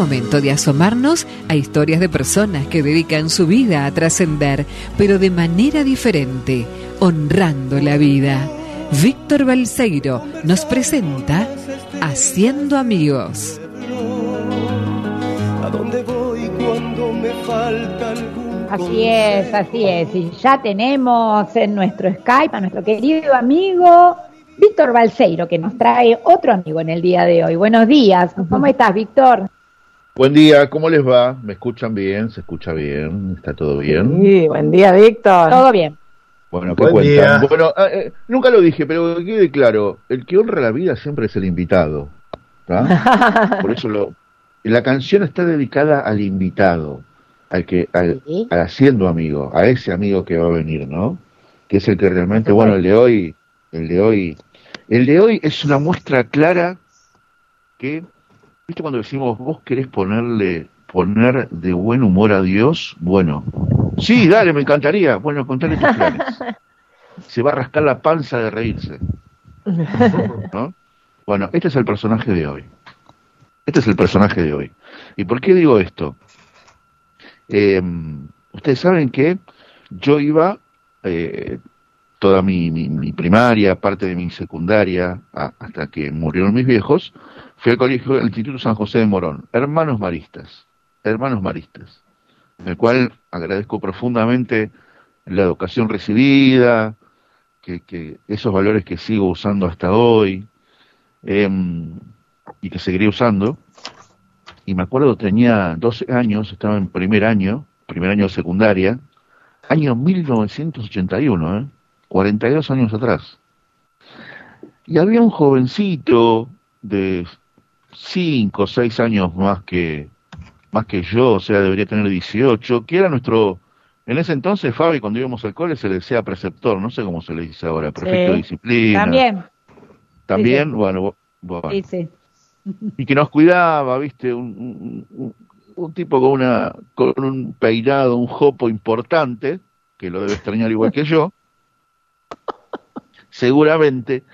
momento de asomarnos a historias de personas que dedican su vida a trascender, pero de manera diferente, honrando la vida. Víctor Balseiro nos presenta Haciendo Amigos. Así es, así es. Y ya tenemos en nuestro Skype a nuestro querido amigo Víctor Balseiro, que nos trae otro amigo en el día de hoy. Buenos días, ¿cómo estás, Víctor? Buen día, ¿cómo les va? ¿Me escuchan bien? ¿Se escucha bien? ¿Está todo bien? Sí, buen día, Víctor. Todo bien. Bueno, ¿qué cuentan? Bueno, ah, eh, nunca lo dije, pero quede claro, el que honra la vida siempre es el invitado. Por eso lo, la canción está dedicada al invitado, al que, al, al haciendo amigo, a ese amigo que va a venir, ¿no? Que es el que realmente, bueno, el de hoy, el de hoy el de hoy es una muestra clara que, ¿viste cuando decimos, vos querés ponerle, poner de buen humor a Dios? Bueno, sí, dale, me encantaría. Bueno, contale tus planes. Se va a rascar la panza de reírse. ¿No? Bueno, este es el personaje de hoy. Este es el personaje de hoy. ¿Y por qué digo esto? Eh, ustedes saben que yo iba eh, toda mi, mi, primaria, parte de mi secundaria, hasta que murieron mis viejos, fui al colegio del Instituto San José de Morón, hermanos maristas, hermanos maristas, en el cual agradezco profundamente la educación recibida, que, esos valores que sigo usando hasta hoy em, y que seguiré usando. Y me acuerdo, tenía 12 años, estaba en primer año, primer año de secundaria, año 1981, ¿eh? 42 años atrás. Y había un jovencito de 5 o 6 años más que, más que yo, o sea, debería tener 18, que era nuestro, en ese entonces, Fabi, cuando íbamos al cole se le decía preceptor, no sé cómo se le dice ahora, prefecto de disciplina. También. También, bueno, bueno. Y que nos cuidaba, viste, un, un, un, tipo con, una, con un peinado, un jopo importante, que lo debe extrañar igual que yo, seguramente,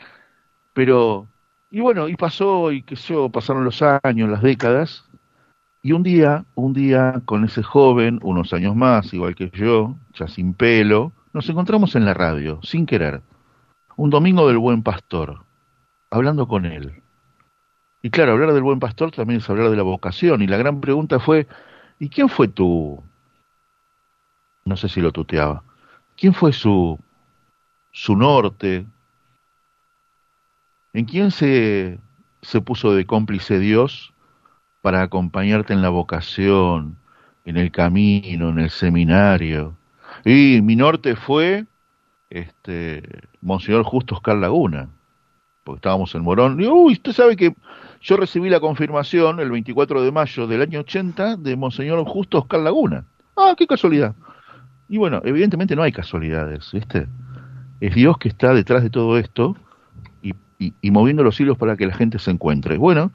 pero, y bueno, y pasó, y qué sé yo, pasaron los años, las décadas, y un día, un día con ese joven, unos años más, igual que yo, ya sin pelo, nos encontramos en la radio, sin querer, un domingo del buen pastor, hablando con él. Y claro, hablar del buen pastor también es hablar de la vocación, y la gran pregunta fue, ¿y quién fue tu... no sé si lo tuteaba, ¿quién fue su su norte. ¿En quién se, se puso de cómplice Dios para acompañarte en la vocación, en el camino, en el seminario? Y mi norte fue este Monseñor Justo Oscar Laguna, porque estábamos en Morón. Y, uy, usted sabe que yo recibí la confirmación el 24 de mayo del año 80 de Monseñor Justo Oscar Laguna. Ah, qué casualidad. Y bueno, evidentemente no hay casualidades, ¿viste? es Dios que está detrás de todo esto y, moviendo los hilos para que la gente se encuentre. Bueno,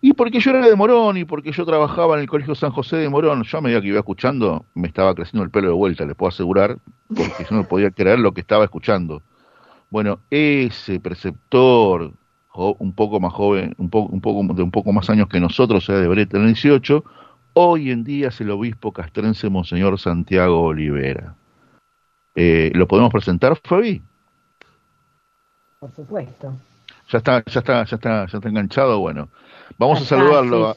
y porque yo era de Morón y porque yo trabajaba en el Colegio San José de Morón, yo a medida que iba escuchando me estaba creciendo el pelo de vuelta, les puedo asegurar, porque yo no podía creer lo que estaba escuchando. Bueno, ese preceptor, un poco más joven, un poco, un poco de un poco más años que nosotros, o sea, debería tener 18, hoy en día es el obispo castrense Monseñor Santiago Olivera. Eh, ¿Lo podemos presentar, Fabi? Por supuesto. Ya está, ya está, ya está, ya está enganchado. Bueno, vamos a saludarlo.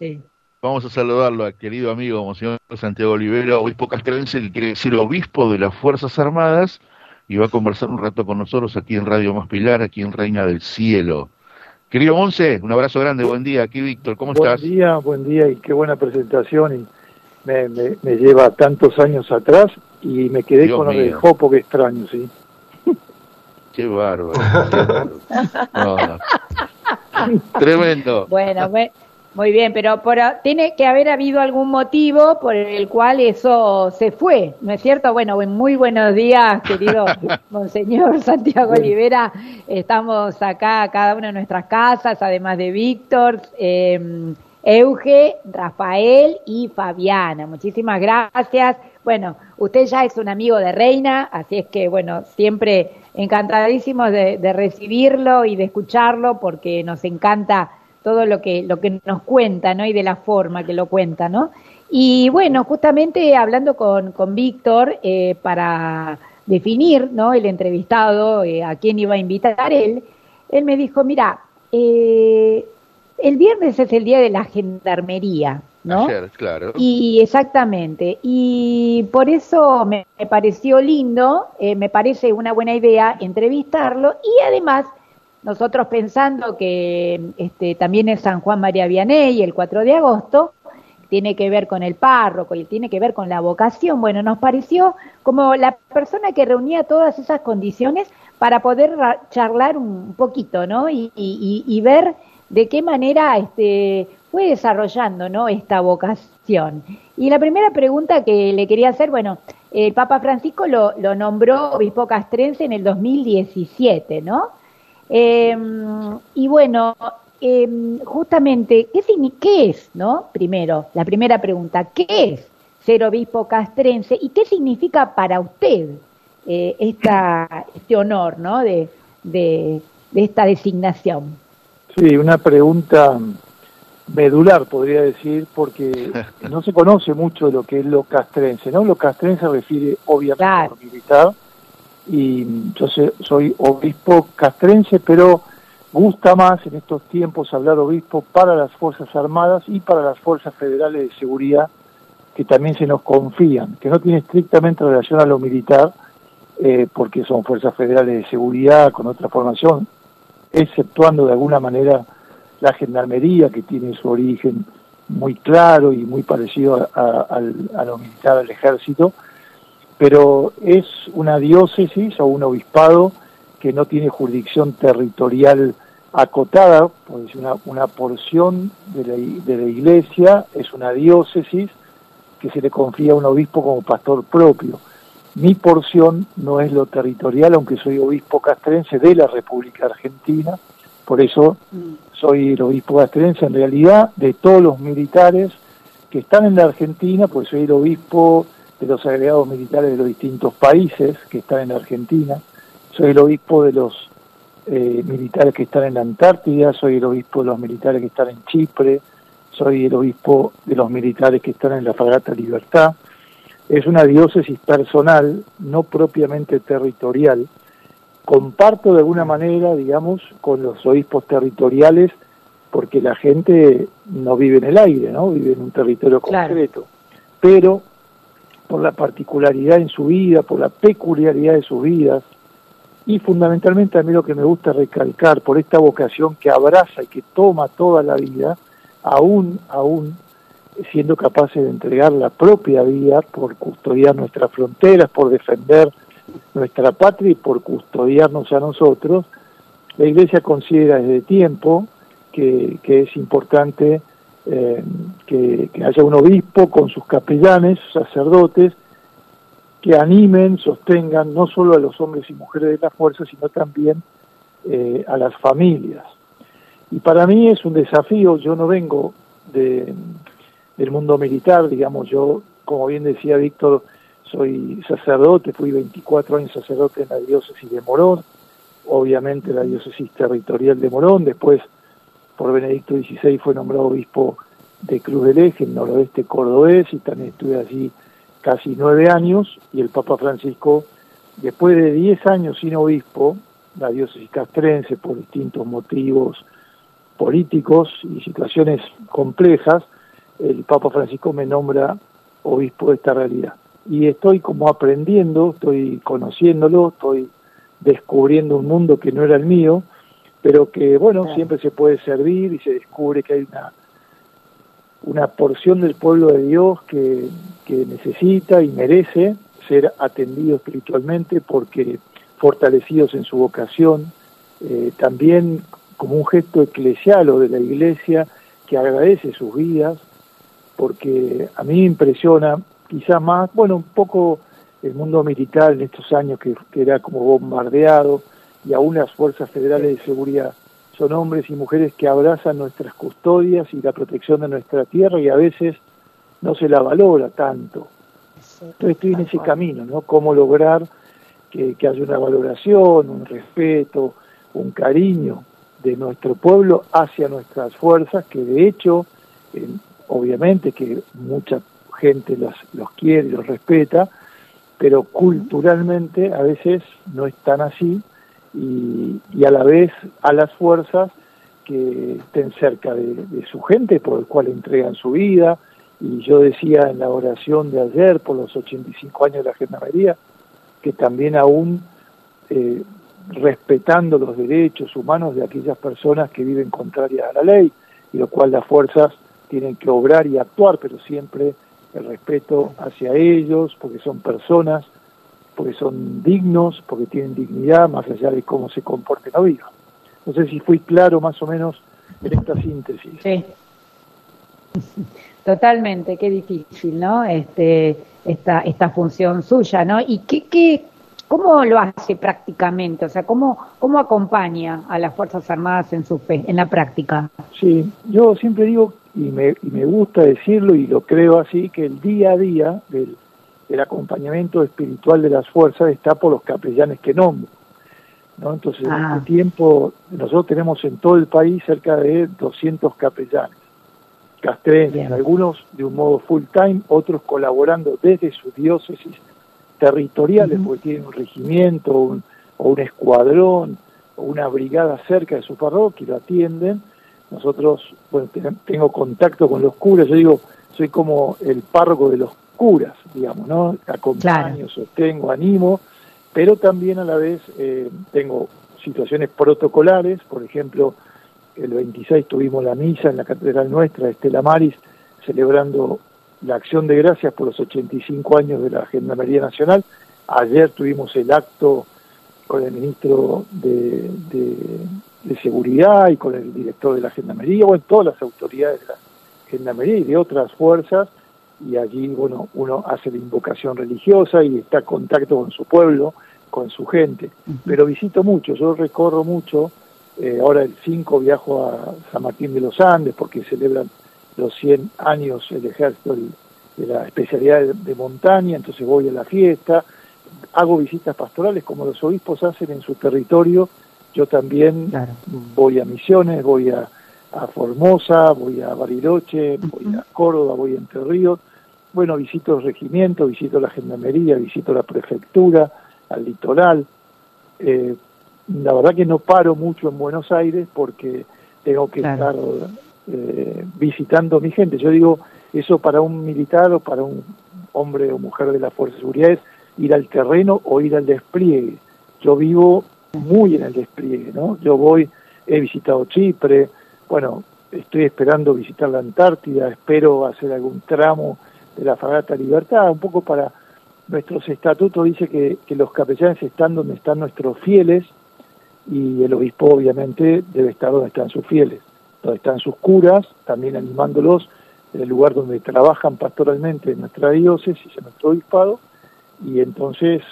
Vamos a saludarlo al querido amigo Monseñor Santiago Olivera, obispo castrense, que quiere decir obispo de las Fuerzas Armadas, y va a conversar un rato con nosotros aquí en Radio Más Pilar, aquí en Reina del Cielo. Querido Monse, un abrazo grande, buen día. Aquí Víctor, ¿cómo estás? Buen día, buen día y qué buena presentación. Y me, me lleva tantos años atrás y me quedé con lo de Jopo, que extraño, sí. Qué bárbaro. Tremendo. Bueno, muy bien, pero por, tiene que haber habido algún motivo por el cual eso se fue, ¿no es cierto? Bueno, muy buenos días, querido Monseñor Santiago Olivera. Estamos acá, cada una de nuestras casas, además de Víctor. Eh, Euge, Rafael y Fabiana. Muchísimas gracias. Bueno, usted ya es un amigo de Reina, así es que, bueno, siempre encantadísimos de, recibirlo y de escucharlo porque nos encanta todo lo que, lo que nos cuenta, ¿no? Y de la forma que lo cuenta, ¿no? Y bueno, justamente hablando con, con Víctor eh, para definir, ¿no? El entrevistado, eh, a quién iba a invitar él, él me dijo, mira, eh, el viernes es el día de la gendarmería, ¿no? claro. Y exactamente. Y por eso me, pareció lindo, eh, me parece una buena idea entrevistarlo y además nosotros pensando que este, también es San Juan María Vianney el 4 de agosto, tiene que ver con el párroco y tiene que ver con la vocación, bueno, nos pareció como la persona que reunía todas esas condiciones para poder charlar un poquito, ¿no? Y, y ver de qué manera este, fue desarrollando ¿no? esta vocación. Y la primera pregunta que le quería hacer, bueno, el Papa Francisco lo, nombró obispo castrense en el 2017, ¿no? Em, y bueno, em, justamente, ¿qué, ¿qué es, no? Primero, la primera pregunta, ¿qué es ser obispo castrense y qué significa para usted eh, esta, este honor, ¿no? de, de esta designación. Sí, una pregunta medular, podría decir, porque no se conoce mucho de lo que es lo castrense, ¿no? Lo castrense refiere obviamente a lo militar, y yo soy obispo castrense, pero gusta más en estos tiempos hablar obispo para las Fuerzas Armadas y para las Fuerzas Federales de Seguridad, que también se nos confían, que no tiene estrictamente relación a lo militar, eh, porque son Fuerzas Federales de Seguridad con otra formación, exceptuando de alguna manera la gendarmería, que tiene su origen muy claro y muy parecido a, lo militar del ejército, pero es una diócesis o un obispado que no tiene jurisdicción territorial acotada, pues una, una porción de la, de la iglesia es una diócesis que se le confía a un obispo como pastor propio. Mi porción no es lo territorial, aunque soy obispo castrense de la República Argentina, por eso soy el obispo castrense en realidad de todos los militares que están en la Argentina, pues soy el obispo de los agregados militares de los distintos países que están en la Argentina, soy el obispo de los eh, militares que están en la Antártida, soy el obispo de los militares que están en Chipre, soy el obispo de los militares que están en la Fragata Libertad, es una diócesis personal, no propiamente territorial. Comparto de alguna manera, digamos, con los obispos territoriales, porque la gente no vive en el aire, ¿no? Vive en un territorio concreto. Pero por la particularidad en su vida, por la peculiaridad de sus vidas, y fundamentalmente a mí lo que me gusta recalcar, por esta vocación que abraza y que toma toda la vida, aún, aún siendo capaces de entregar la propia vida por custodiar nuestras fronteras, por defender nuestra patria y por custodiarnos a nosotros, la Iglesia considera desde tiempo que, es importante eh, que, haya un obispo con sus capellanes, sacerdotes, que animen, sostengan no solo a los hombres y mujeres de la fuerza, sino también eh, a las familias. Y para mí es un desafío, yo no vengo de, del mundo militar, digamos, yo, como bien decía Víctor, soy sacerdote, fui 24 años sacerdote en la diócesis de Morón, obviamente la diócesis territorial de Morón, después por Benedicto XVI fue nombrado obispo de Cruz del Eje, en noroeste cordobés, y también estuve allí casi nueve años, y el Papa Francisco, después de diez años sin obispo, la diócesis castrense, por distintos motivos políticos y situaciones complejas, el Papa Francisco me nombra obispo de esta realidad. Y estoy como aprendiendo, estoy conociéndolo, estoy descubriendo un mundo que no era el mío, pero que, bueno, siempre se puede servir y se descubre que hay una, una porción del pueblo de Dios que, que necesita y merece ser atendido espiritualmente porque fortalecidos en su vocación, eh, también como un gesto eclesial o de la iglesia que agradece sus vidas, porque a mí me impresiona quizás más, bueno, un poco el mundo militar en estos años que, era como bombardeado y aún las fuerzas federales de seguridad son hombres y mujeres que abrazan nuestras custodias y la protección de nuestra tierra y a veces no se la valora tanto. Entonces estoy en ese camino, ¿no? Cómo lograr que, que haya una valoración, un respeto, un cariño de nuestro pueblo hacia nuestras fuerzas, que de hecho, obviamente que mucha gente los, los quiere y los respeta, pero culturalmente a veces no es tan así y, a la vez a las fuerzas que estén cerca de, su gente por el cual entregan su vida. Y yo decía en la oración de ayer por los 85 años de la gendarmería que también aún eh, respetando los derechos humanos de aquellas personas que viven contrarias a la ley, y lo cual las fuerzas tienen que obrar y actuar, pero siempre el respeto hacia ellos, porque son personas, porque son dignos, porque tienen dignidad, más allá de cómo se comporten o vivan. No sé si fui claro más o menos en esta síntesis. Sí. Totalmente, qué difícil, ¿no? Este, esta, esta función suya, ¿no? ¿Y qué, qué, cómo lo hace prácticamente? O sea, ¿cómo, cómo acompaña a las Fuerzas Armadas en su en la práctica? Sí, yo siempre digo, y me, y me gusta decirlo y lo creo así, que el día a día del, del acompañamiento espiritual de las fuerzas está por los capellanes que nombro. ¿no? Entonces, en ah. este tiempo, nosotros tenemos en todo el país cerca de 200 capellanes castrenses, algunos de un modo full time, otros colaborando desde sus diócesis territoriales, porque tienen un regimiento o un escuadrón o una brigada cerca de su parroquia y lo atienden. Nosotros, bueno, tengo contacto con los curas, yo digo, soy como el párroco de los curas, digamos, ¿no? Acompaño, sostengo, animo, pero también a la vez eh, tengo situaciones protocolares, por ejemplo, el 26 tuvimos la misa en la catedral nuestra, Estela Maris, celebrando la acción de gracias por los 85 años de la Gendarmería Nacional. Ayer tuvimos el acto con el ministro de, Seguridad y con el director de la Gendarmería, bueno, todas las autoridades de la Gendarmería y de otras fuerzas, y allí, bueno, uno hace la invocación religiosa y está en contacto con su pueblo, con su gente. Pero visito mucho, yo recorro mucho eh, ahora el 5 viajo a San Martín de los Andes porque celebran los 100 años el ejército de la especialidad de, montaña, entonces voy a la fiesta, hago visitas pastorales como los obispos hacen en su territorio, yo también voy a Misiones, voy a, Formosa, voy a Bariloche, voy a Córdoba, voy a Entre Ríos, bueno, visito el regimiento, visito la gendarmería, visito la prefectura, al litoral, eh, la verdad que no paro mucho en Buenos Aires porque tengo que estar eh, visitando mi gente. Yo digo, eso para un militar o para un hombre o mujer de la Fuerza de Seguridad es ir al terreno o ir al despliegue. Yo vivo muy en el despliegue, ¿no? Yo voy, he visitado Chipre, bueno, estoy esperando visitar la Antártida, espero hacer algún tramo de la Fragata Libertad, un poco para nuestros estatutos dice que, que los capellanes están donde están nuestros fieles, y el obispo obviamente debe estar donde están sus fieles, donde están sus curas, también animándolos en el lugar donde trabajan pastoralmente en nuestra diócesis, en nuestro obispado, y entonces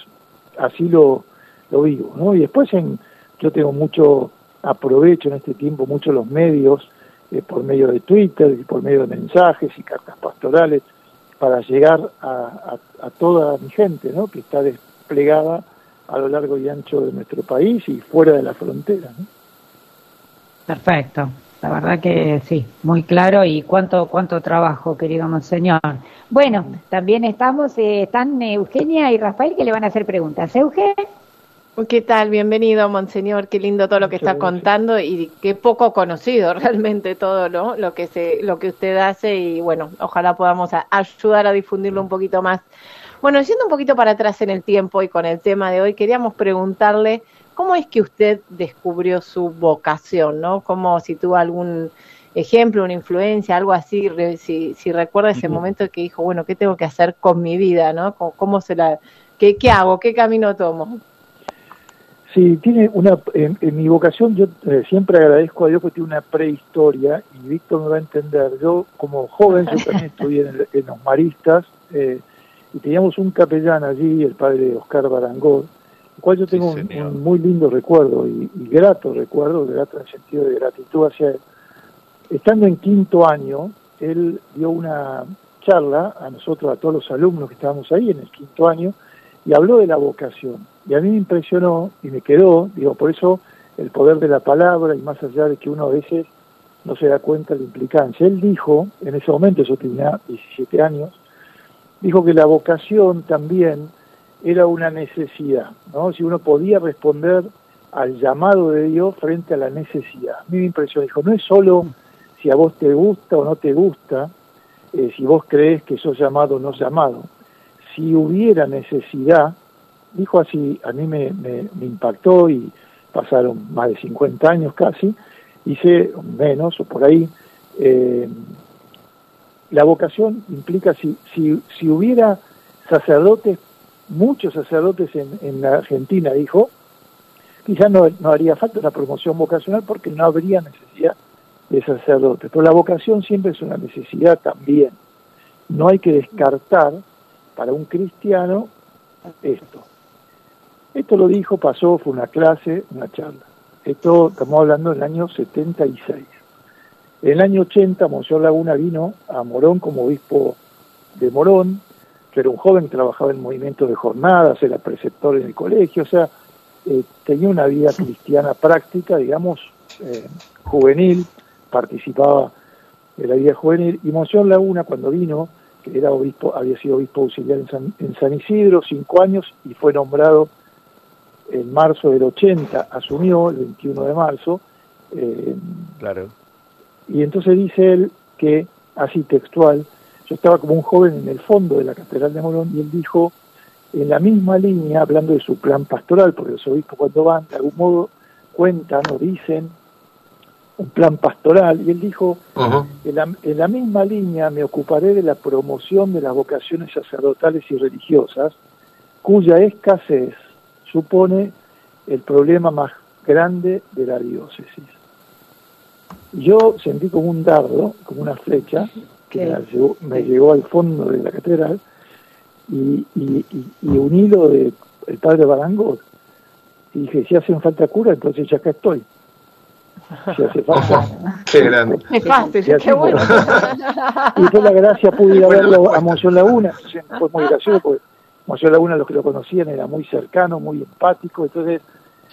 así lo, lo vivo. ¿no? Y después en, yo tengo mucho, aprovecho en este tiempo mucho los medios, eh, por medio de Twitter y por medio de mensajes y cartas pastorales, para llegar a, a, a toda mi gente ¿no? que está desplegada a lo largo y ancho de nuestro país y fuera de la frontera. Perfecto, la verdad que sí, muy claro y cuánto cuánto trabajo, querido monseñor. Bueno, también estamos, eh, están Eugenia y Rafael que le van a hacer preguntas. Eugenia. ¿Qué tal? Bienvenido, Monseñor. Qué lindo todo lo que está contando y qué poco conocido realmente todo ¿no? lo que se, lo que usted hace y bueno, ojalá podamos ayudar a difundirlo un poquito más. Bueno, yendo un poquito para atrás en el tiempo y con el tema de hoy, queríamos preguntarle cómo es que usted descubrió su vocación, ¿no? Como si tuvo algún ejemplo, una influencia, algo así, si, si recuerda ese momento que dijo, bueno, ¿qué tengo que hacer con mi vida, ¿no? ¿Cómo, se la, qué, qué hago, qué camino tomo? Sí, tiene una, en, mi vocación yo eh, siempre agradezco a Dios porque tiene una prehistoria y Víctor me va a entender. Yo como joven, yo también estudié en, en los maristas, eh, y teníamos un capellán allí, el padre Oscar Barangó, cual yo tengo un, muy lindo recuerdo y, grato recuerdo, grato en el sentido de gratitud hacia él. Estando en quinto año, él dio una charla a nosotros, a todos los alumnos que estábamos ahí en el quinto año, y habló de la vocación. Y a mí me impresionó y me quedó, digo, por eso el poder de la palabra y más allá de que uno a veces no se da cuenta de la implicancia. Él dijo, en ese momento, yo tenía 17 años, dijo que la vocación también era una necesidad, ¿no? Si uno podía responder al llamado de Dios frente a la necesidad. A mí me dijo, no es solo si a vos te gusta o no te gusta, eh, si vos crees que sos llamado o no llamado. Si hubiera necesidad, dijo así, a mí me, me, impactó y pasaron más de 50 años casi, hice menos o por ahí, eh, la vocación implica si, si, si hubiera sacerdotes, muchos sacerdotes en, la Argentina, dijo, quizás no, no haría falta una promoción vocacional porque no habría necesidad de sacerdotes. Pero la vocación siempre es una necesidad también. No hay que descartar para un cristiano esto. Esto lo dijo, pasó, fue una clase, una charla. Esto estamos hablando del año 76. En el año 80, Monseñor Laguna vino a Morón como obispo de Morón. Yo era un joven que trabajaba en movimientos de jornadas, era preceptor en el colegio, o sea, eh, tenía una vida cristiana práctica, digamos, eh, juvenil, participaba de la vida juvenil. Y Monseñor Laguna, cuando vino, que era obispo, había sido obispo auxiliar en San, en San Isidro, cinco años, y fue nombrado en marzo del 80 asumió, el 21 de marzo. Eh, claro. Y entonces dice él que, así textual, yo estaba como un joven en el fondo de la Catedral de Morón y él dijo, en la misma línea, hablando de su plan pastoral, porque los obispos cuando van, de algún modo cuentan o dicen un plan pastoral, y él dijo, en, la, en la misma línea me ocuparé de la promoción de las vocaciones sacerdotales y religiosas, cuya escasez supone el problema más grande de la diócesis. Yo sentí como un dardo, como una flecha, que me llegó, al fondo de la catedral, y, un hilo del el padre Barangot. Y dije, si hacen falta cura, entonces ya acá estoy. Si hace falta. qué grande. qué bueno. y fue la gracia pude ir a verlo a Monción Laguna. Fue muy gracioso porque Monseñor Laguna, los que lo conocían, era muy cercano, muy empático, entonces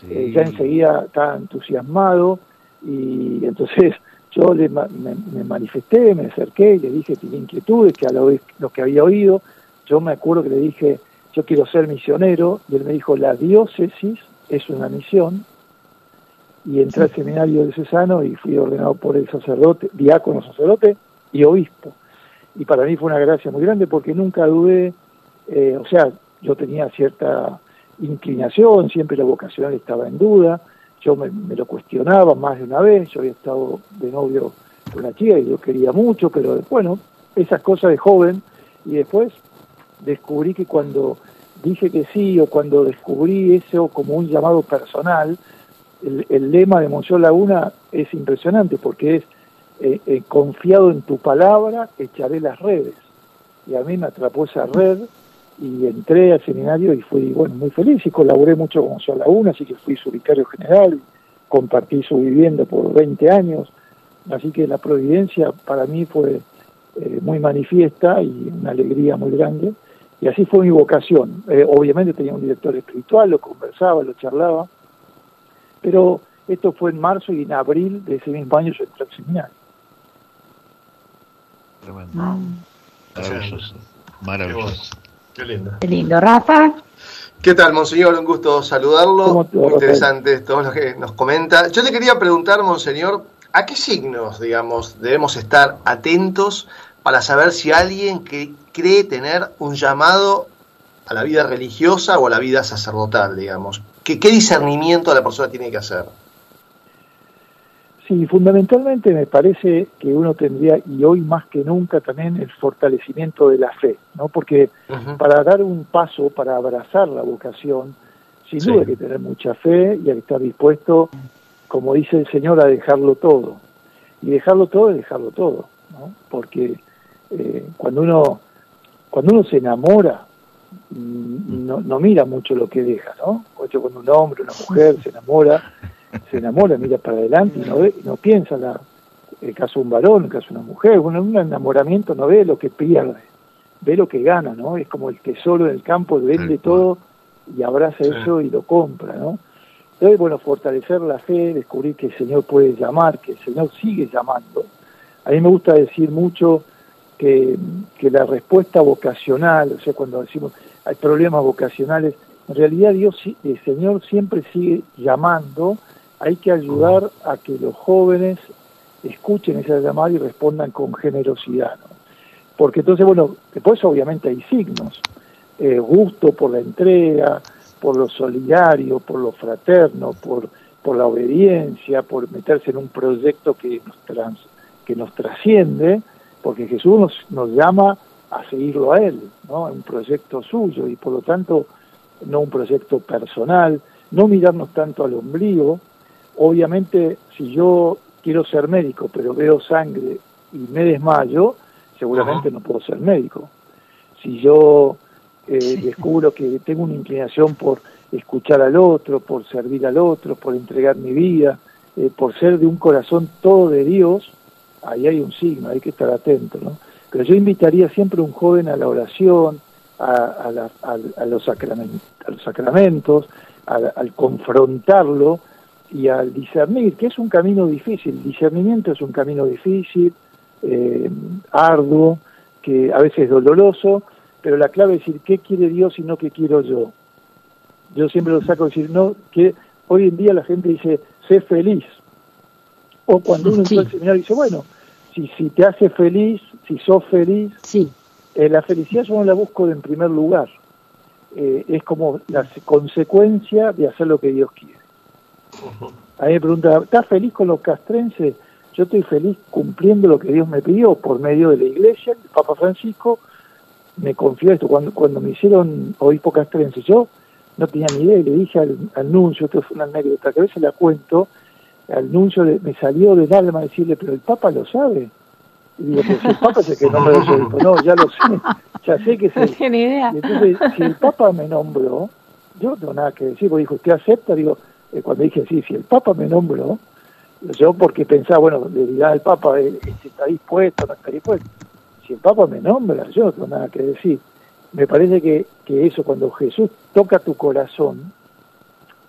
eh, ya enseguida estaba entusiasmado y entonces yo le, me, manifesté, me acerqué y le dije tenía inquietudes, que a lo, lo que había oído, yo me acuerdo que le dije, yo quiero ser misionero, y él me dijo, la diócesis es una misión, y entré al seminario de Cesano y fui ordenado por el sacerdote, diácono sacerdote y obispo. Y para mí fue una gracia muy grande porque nunca dudé eh, o sea, yo tenía cierta inclinación, siempre la vocacional estaba en duda, yo me, lo cuestionaba más de una vez, yo había estado de novio con una chica y yo quería mucho, pero bueno, esas cosas de joven, y después descubrí que cuando dije que sí o cuando descubrí eso como un llamado personal, el, lema de Monseñor Laguna es impresionante porque es eh, eh, confiado en tu palabra, echaré las redes. Y a mí me atrapó esa red y entré al seminario y fui bueno muy feliz y colaboré mucho con Sol Laguna, así que fui su vicario general, compartí su vivienda por 20 años, así que la providencia para mí fue eh, muy manifiesta y una alegría muy grande, y así fue mi vocación. Eh, obviamente tenía un director espiritual, lo conversaba, lo charlaba, pero esto fue en marzo y en abril de ese mismo año yo entré al seminario. Maravilloso. Maravilloso. Qué lindo. Qué lindo, Rafa. ¿Qué tal, Monseñor? Un gusto saludarlo. Muy interesante todo lo que nos comenta. Yo le quería preguntar, Monseñor, ¿a qué signos, digamos, debemos estar atentos para saber si alguien que cree tener un llamado a la vida religiosa o a la vida sacerdotal, digamos? ¿Qué, qué discernimiento la persona tiene que hacer? Sí, fundamentalmente me parece que uno tendría, y hoy más que nunca también, el fortalecimiento de la fe, ¿no? Porque para dar un paso, para abrazar la vocación, sin duda hay que tener mucha fe y hay que estar dispuesto, como dice el Señor, a dejarlo todo. Y dejarlo todo es dejarlo todo, ¿no? Porque eh, cuando uno cuando uno se enamora, mm, no, no mira mucho lo que deja, ¿no? cuando un hombre, una mujer se enamora, se enamora, mira para adelante y no, ve, no piensa la, el caso de un varón, el caso de una mujer. Bueno, un enamoramiento no ve lo que pierde, ve lo que gana, ¿no? Es como el tesoro del campo, vende todo y abraza eso y lo compra, ¿no? Entonces, bueno, fortalecer la fe, descubrir que el Señor puede llamar, que el Señor sigue llamando. A mí me gusta decir mucho que, que la respuesta vocacional, o sea, cuando decimos hay problemas vocacionales, en realidad Dios, el Señor siempre sigue llamando, hay que ayudar a que los jóvenes escuchen esa llamada y respondan con generosidad. Porque entonces, bueno, después obviamente hay signos, eh, gusto por la entrega, por lo solidario, por lo fraterno, por, por la obediencia, por meterse en un proyecto que nos, trans, que nos trasciende, porque Jesús nos, nos llama a seguirlo a Él, ¿no? un proyecto suyo y por lo tanto no un proyecto personal, no mirarnos tanto al ombligo. Obviamente, si yo quiero ser médico, pero veo sangre y me desmayo, seguramente no puedo ser médico. Si yo eh, descubro que tengo una inclinación por escuchar al otro, por servir al otro, por entregar mi vida, eh, por ser de un corazón todo de Dios, ahí hay un signo, hay que estar atento, ¿no? Pero yo invitaría siempre a un joven a la oración, a, los, sacramentos, al confrontarlo y al discernir, que es un camino difícil. El discernimiento es un camino difícil, eh, arduo, que a veces es doloroso, pero la clave es decir, ¿qué quiere Dios y no qué quiero yo? Yo siempre lo saco a decir, no, que hoy en día la gente dice, sé feliz. O cuando uno entra al seminario dice, bueno, si, si te hace feliz, si sos feliz, sí. Eh, la felicidad yo no la busco en primer lugar. Eh, es como la consecuencia de hacer lo que Dios quiere. A mí me pregunta, ¿estás feliz con los castrenses? Yo estoy feliz cumpliendo lo que Dios me pidió por medio de la iglesia. El Papa Francisco me confió esto. Cuando, cuando me hicieron obispo castrense, yo no tenía ni idea y le dije al, al nuncio, esto fue una anécdota que a veces la cuento, al nuncio me salió del alma decirle, pero el Papa lo sabe. Y digo, pero si el Papa es el que nombra los obispos. No, ya lo sé, ya sé que es No tiene idea. Y entonces, si el Papa me nombró, yo no tengo nada que decir, porque dijo, ¿usted acepta? Digo, eh, cuando dije, sí, si el Papa me nombró, yo porque pensaba, bueno, le dirá al Papa eh, si está dispuesto, no está dispuesto. Si el Papa me nombra, yo no tengo nada que decir. Me parece que, que eso, cuando Jesús toca tu corazón,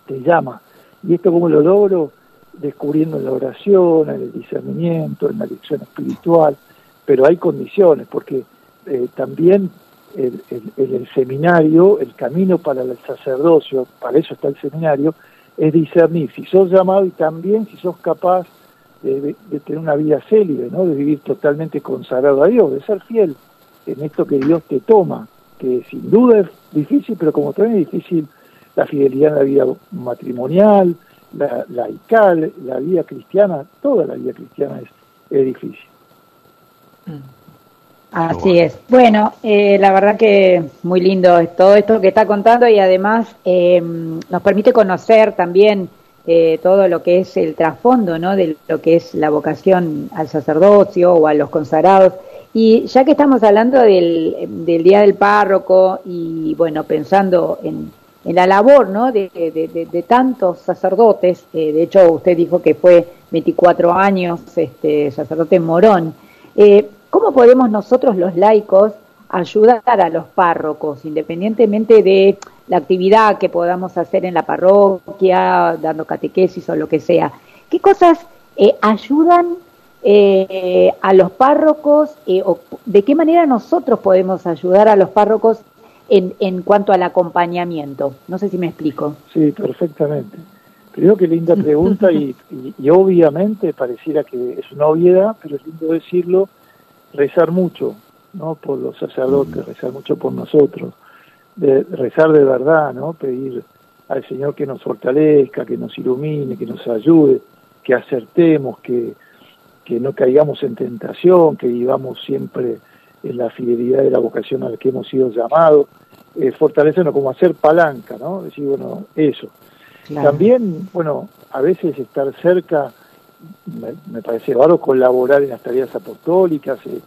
te llama. ¿Y esto cómo lo logro? descubriendo en la oración, en el discernimiento, en la lección espiritual, pero hay condiciones, porque eh, también en el, seminario, el camino para el sacerdocio, para eso está el seminario, es discernir si sos llamado y también si sos capaz de, tener una vida célibe, ¿no? de vivir totalmente consagrado a Dios, de ser fiel en esto que Dios te toma, que sin duda es difícil, pero como también es difícil la fidelidad en la vida matrimonial, la laical, la vida cristiana, toda la vida cristiana es, es difícil. Así es. Bueno, eh, la verdad que muy lindo todo esto que está contando y además eh, nos permite conocer también eh, todo lo que es el trasfondo, ¿no? De lo que es la vocación al sacerdocio o a los consagrados. Y ya que estamos hablando del, del Día del Párroco y bueno, pensando en, en la labor ¿no? de, de, tantos sacerdotes, eh, de hecho usted dijo que fue 24 años este, sacerdote Morón, eh, ¿cómo podemos nosotros los laicos ayudar a los párrocos, independientemente de la actividad que podamos hacer en la parroquia, dando catequesis o lo que sea? ¿Qué cosas eh, ayudan a los párrocos o de qué manera nosotros podemos ayudar a los párrocos en, en cuanto al acompañamiento. No sé si me explico. Sí, perfectamente. Creo que linda pregunta y, y, obviamente pareciera que es una obviedad, pero es lindo decirlo, rezar mucho, ¿no? Por los sacerdotes, rezar mucho por nosotros, de, rezar de verdad, ¿no? Pedir al Señor que nos fortalezca, que nos ilumine, que nos ayude, que acertemos, que, que no caigamos en tentación, que vivamos siempre en la fidelidad de la vocación a la que hemos sido llamados, eh, fortalecernos como hacer palanca, ¿no? Decir, bueno, eso. También, bueno, a veces estar cerca, me, parece raro colaborar en las tareas apostólicas, eh,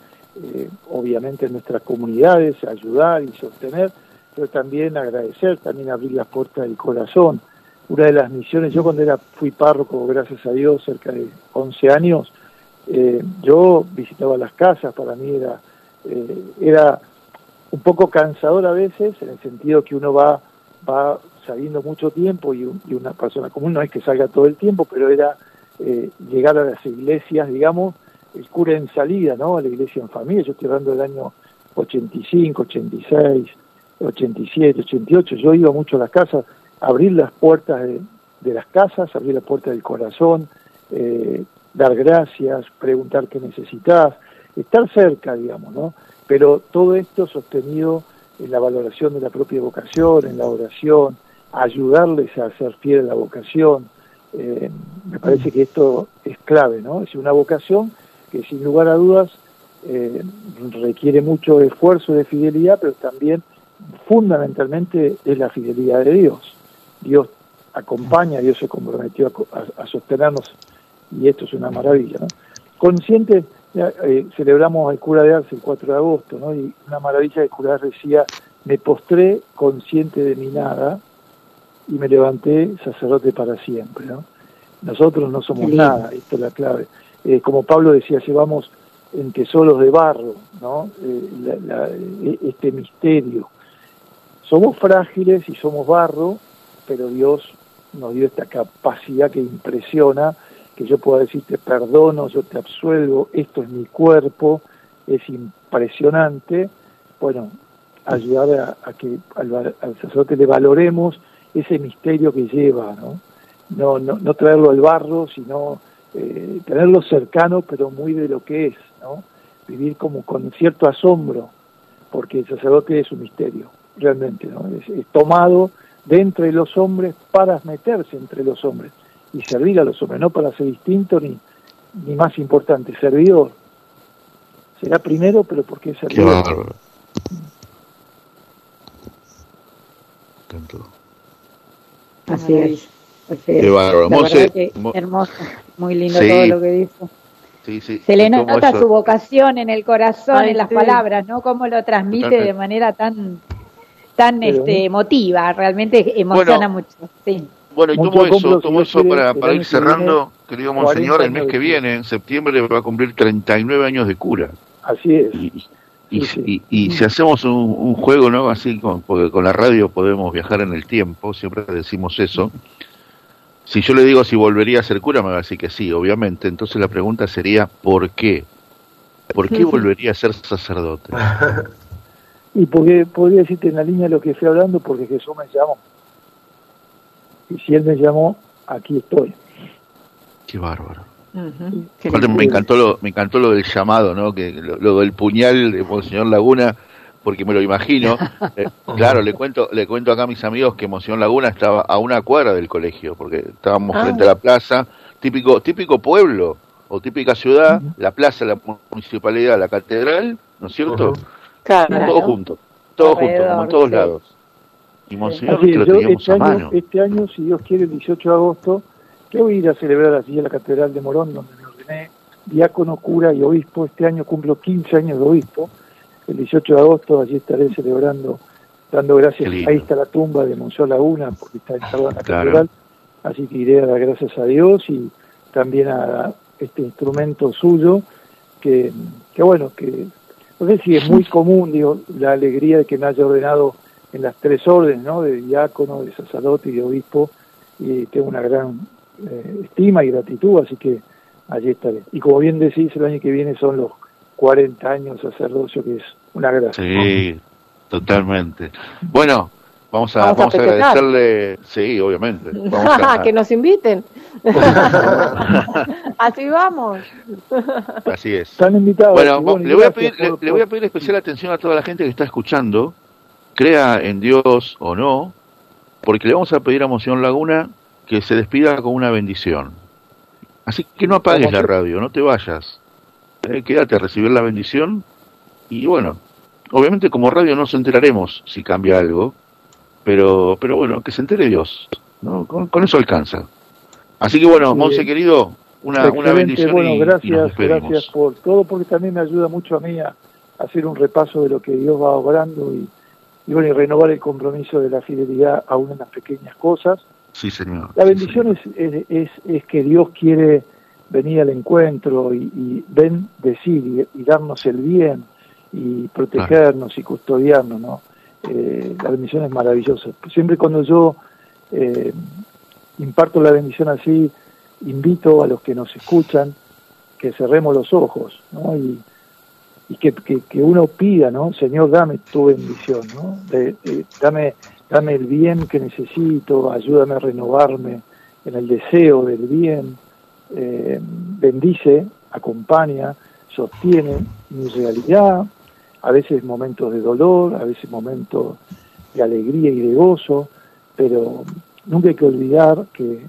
eh, obviamente en nuestras comunidades, ayudar y sostener, pero también agradecer, también abrir las puertas del corazón. Una de las misiones, yo cuando era fui párroco, gracias a Dios, cerca de 11 años, eh, yo visitaba las casas, para mí era eh, era un poco cansador a veces, en el sentido que uno va va saliendo mucho tiempo y, una persona común no es que salga todo el tiempo, pero era eh, llegar a las iglesias, digamos, el cura en salida, ¿no? A la iglesia en familia, yo estoy hablando del año 85, 86, 87, 88, yo iba mucho a las casas, abrir las puertas de, las casas, abrir la puerta del corazón, eh, dar gracias, preguntar qué necesitas, estar cerca, digamos, ¿no? Pero todo esto sostenido en la valoración de la propia vocación, en la oración, ayudarles a ser fiel a la vocación. Eh, me parece que esto es clave, ¿no? Es una vocación que sin lugar a dudas eh, requiere mucho esfuerzo de fidelidad, pero también fundamentalmente es la fidelidad de Dios. Dios acompaña, Dios se comprometió a, sostenernos y esto es una maravilla. ¿no? Consciente, eh, celebramos al cura de Arce el 4 de agosto, ¿no? y una maravilla el cura decía, me postré consciente de mi nada y me levanté sacerdote para siempre. ¿no? Nosotros no somos nada, esto es la clave. Eh, como Pablo decía, llevamos en tesoros de barro, ¿no? Eh, este misterio. Somos frágiles y somos barro, pero Dios nos dio esta capacidad que impresiona, que yo pueda decir te perdono, yo te absuelvo, esto es mi cuerpo, es impresionante. Bueno, ayudar a, que al, sacerdote le valoremos ese misterio que lleva, ¿no? No, no, no traerlo al barro, sino eh, tenerlo cercano, pero muy de lo que es, ¿no? Vivir como con cierto asombro, porque el sacerdote es un misterio, realmente, ¿no? Es, tomado de entre los hombres para meterse entre los hombres y servir a los hombres, no para ser distinto ni, ni más importante, servidor. Será primero, pero porque es servidor. Así es. Qué bárbaro. hermoso, muy lindo todo lo que dijo. Se le nota su vocación en el corazón, en las palabras, ¿no? Cómo lo transmite de manera tan tan este, emotiva, realmente emociona mucho. Sí. Bueno, y tomo eso, tomo eso para, para ir cerrando, querido Monseñor, el mes que viene, en septiembre, va a cumplir 39 años de cura. Así es. Y, y, si hacemos un, juego, ¿no? Así, con, porque con la radio podemos viajar en el tiempo, siempre decimos eso. Si yo le digo si volvería a ser cura, me va a decir que sí, obviamente. Entonces la pregunta sería, ¿por qué? ¿Por qué volvería a ser sacerdote? y porque podría decirte en la línea lo que estoy hablando, porque Jesús me llamó. Y si Él me llamó, aquí estoy. Qué bárbaro. me encantó lo, me encantó lo del llamado, ¿no? Que lo, del puñal de Monseñor Laguna porque me lo imagino. Eh, claro, le cuento, le cuento acá a mis amigos que Emoción Laguna estaba a una cuadra del colegio, porque estábamos ah. frente a la plaza, típico, típico pueblo o típica ciudad, la plaza, la municipalidad, la catedral, ¿no es cierto? Claro. Todo junto, todo junto, como en todos lados. Y Monseñor lo teníamos este a mano. este año, si Dios quiere, el 18 de agosto, que voy a ir a celebrar así en la Catedral de Morón, donde me ordené diácono, cura y obispo. Este año cumplo 15 años de obispo el 18 de agosto, allí estaré celebrando, dando gracias. Ahí está la tumba de Monseñor Laguna, porque está enterrado en la catedral. Así que iré a dar gracias a Dios y también a este instrumento suyo, que, que bueno, que no sé si es muy común, digo, la alegría de que me haya ordenado en las tres órdenes, ¿no? De diácono, de sacerdote y de obispo, y tengo una gran eh, estima y gratitud, así que allí estaré. Y como bien decís, el año que viene son los 40 años de sacerdocio, que es una gracia. Sí, totalmente. Bueno, vamos a, vamos a, agradecerle, sí, obviamente. que nos inviten. Así vamos. Así es. Están invitados. Bueno, le, voy a pedir, le, voy a pedir especial atención a toda la gente que está escuchando, crea en Dios o no, porque le vamos a pedir a Moción Laguna que se despida con una bendición. Así que no apagues la radio, no te vayas. Eh, quédate a recibir la bendición y bueno, obviamente como radio no nos enteraremos si cambia algo, pero, pero bueno, que se entere Dios, ¿no? con, eso alcanza. Así que bueno, Monse querido, una, una bendición. Bueno, gracias, gracias por todo, porque también me ayuda mucho a mí a, hacer un repaso de lo que Dios va obrando y, y bueno, y renovar el compromiso de la fidelidad aún en las pequeñas cosas. Sí, señor. La bendición Es, es, es, que Dios quiere venir al encuentro y, ven decir y, darnos el bien y protegernos y custodiarnos, ¿no? eh, la bendición es maravillosa. Siempre cuando yo eh, imparto la bendición así, invito a los que nos escuchan que cerremos los ojos ¿no? y, que, que, uno pida, ¿no? Señor, dame tu bendición, ¿no? dame, dame el bien que necesito, ayúdame a renovarme en el deseo del bien, eh, bendice, acompaña, sostiene mi realidad, a veces momentos de dolor, a veces momentos de alegría y de gozo, pero nunca hay que olvidar que,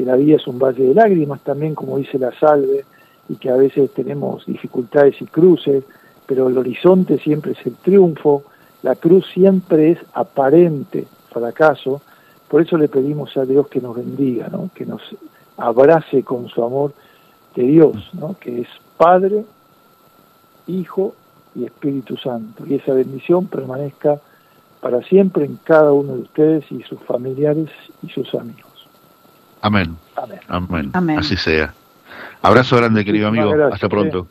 la vida es un valle de lágrimas también, como dice la salve, y que a veces tenemos dificultades y cruces, pero el horizonte siempre es el triunfo, la cruz siempre es aparente fracaso, por eso le pedimos a Dios que nos bendiga, ¿no? que nos abrace con su amor de Dios, ¿no? que es Padre, Hijo y Espíritu Santo, y esa bendición permanezca para siempre en cada uno de ustedes y sus familiares y sus amigos. Amén. Amén. Amén. Así sea. Abrazo grande, querido amigo. Hasta pronto.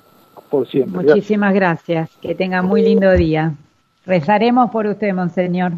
Por siempre. Muchísimas gracias. Que tenga muy lindo día. Rezaremos por usted, Monseñor.